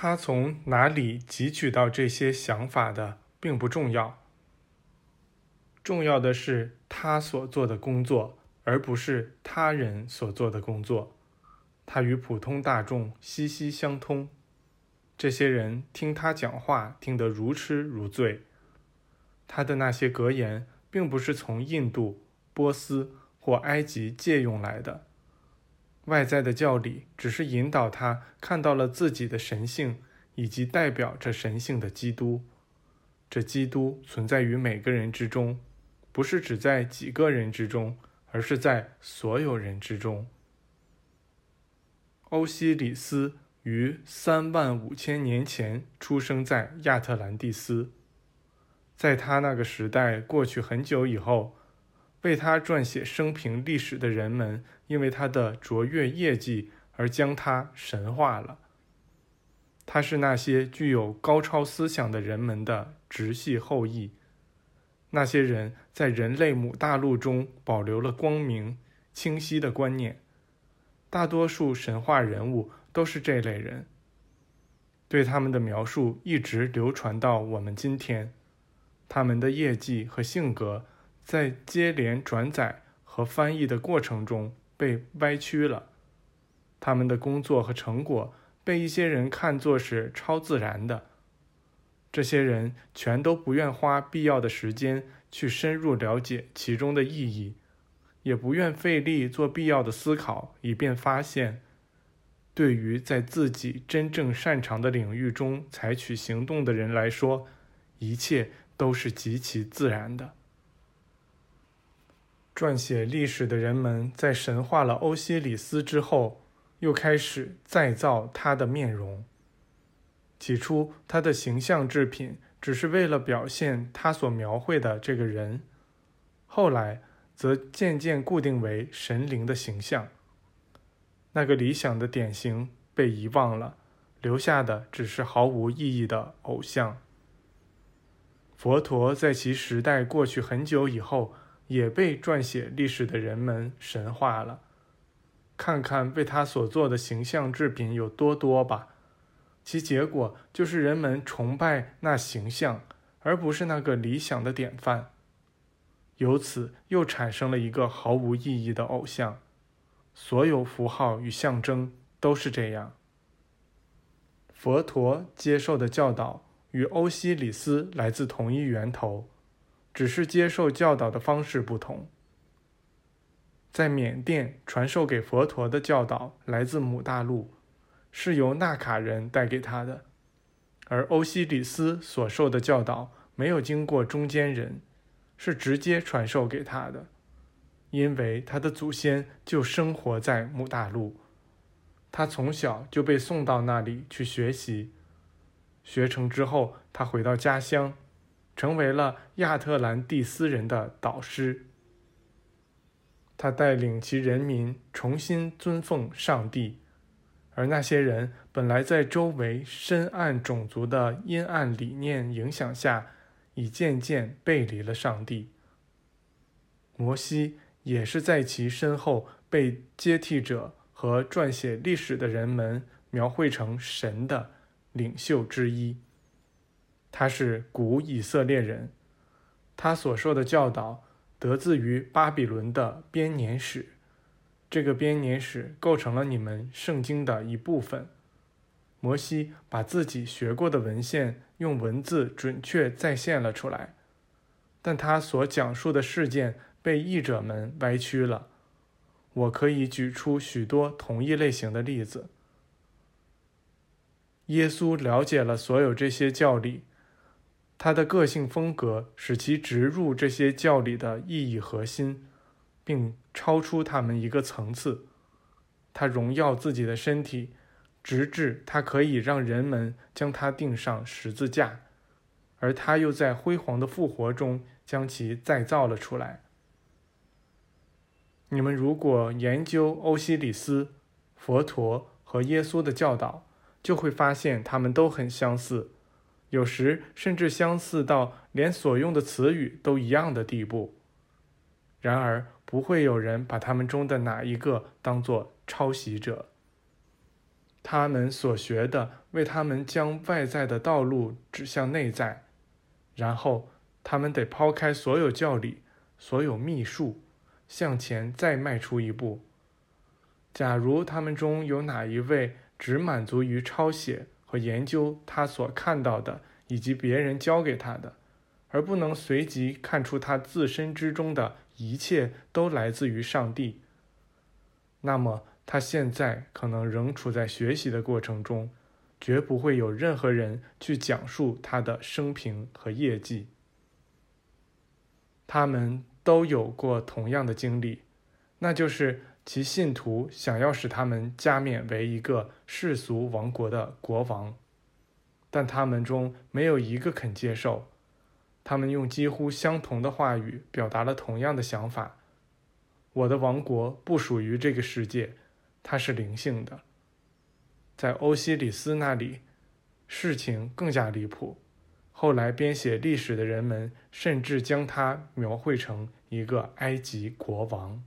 他从哪里汲取到这些想法的，并不重要。重要的是他所做的工作，而不是他人所做的工作。他与普通大众息息相通。这些人听他讲话，听得如痴如醉。他的那些格言，并不是从印度、波斯或埃及借用来的。外在的教理只是引导他看到了自己的神性，以及代表着神性的基督。这基督存在于每个人之中，不是只在几个人之中，而是在所有人之中。欧西里斯。于三万五千年前出生在亚特兰蒂斯，在他那个时代过去很久以后，为他撰写生平历史的人们，因为他的卓越业绩而将他神化了。他是那些具有高超思想的人们的直系后裔，那些人在人类母大陆中保留了光明、清晰的观念。大多数神话人物。都是这类人，对他们的描述一直流传到我们今天。他们的业绩和性格在接连转载和翻译的过程中被歪曲了，他们的工作和成果被一些人看作是超自然的。这些人全都不愿花必要的时间去深入了解其中的意义，也不愿费力做必要的思考，以便发现。对于在自己真正擅长的领域中采取行动的人来说，一切都是极其自然的。撰写历史的人们在神化了欧西里斯之后，又开始再造他的面容。起初，他的形象制品只是为了表现他所描绘的这个人，后来则渐渐固定为神灵的形象。那个理想的典型被遗忘了，留下的只是毫无意义的偶像。佛陀在其时代过去很久以后，也被撰写历史的人们神化了。看看为他所做的形象制品有多多吧，其结果就是人们崇拜那形象，而不是那个理想的典范。由此又产生了一个毫无意义的偶像。所有符号与象征都是这样。佛陀接受的教导与欧西里斯来自同一源头，只是接受教导的方式不同。在缅甸传授给佛陀的教导来自母大陆，是由纳卡人带给他的；而欧西里斯所受的教导没有经过中间人，是直接传授给他的。因为他的祖先就生活在母大陆，他从小就被送到那里去学习。学成之后，他回到家乡，成为了亚特兰蒂斯人的导师。他带领其人民重新尊奉上帝，而那些人本来在周围深暗种族的阴暗理念影响下，已渐渐背离了上帝。摩西。也是在其身后被接替者和撰写历史的人们描绘成神的领袖之一。他是古以色列人，他所受的教导得自于巴比伦的编年史，这个编年史构成了你们圣经的一部分。摩西把自己学过的文献用文字准确再现了出来，但他所讲述的事件。被译者们歪曲了。我可以举出许多同一类型的例子。耶稣了解了所有这些教理，他的个性风格使其植入这些教理的意义核心，并超出他们一个层次。他荣耀自己的身体，直至他可以让人们将他钉上十字架，而他又在辉煌的复活中将其再造了出来。你们如果研究欧西里斯、佛陀和耶稣的教导，就会发现他们都很相似，有时甚至相似到连所用的词语都一样的地步。然而，不会有人把他们中的哪一个当作抄袭者。他们所学的为他们将外在的道路指向内在，然后他们得抛开所有教理、所有秘术，向前再迈出一步。假如他们中有哪一位只满足于抄写和研究他所看到的以及别人教给他的，而不能随即看出他自身之中的一切都来自于上帝，那么。他现在可能仍处在学习的过程中，绝不会有任何人去讲述他的生平和业绩。他们都有过同样的经历，那就是其信徒想要使他们加冕为一个世俗王国的国王，但他们中没有一个肯接受。他们用几乎相同的话语表达了同样的想法：“我的王国不属于这个世界。”它是灵性的，在欧西里斯那里，事情更加离谱。后来编写历史的人们甚至将他描绘成一个埃及国王。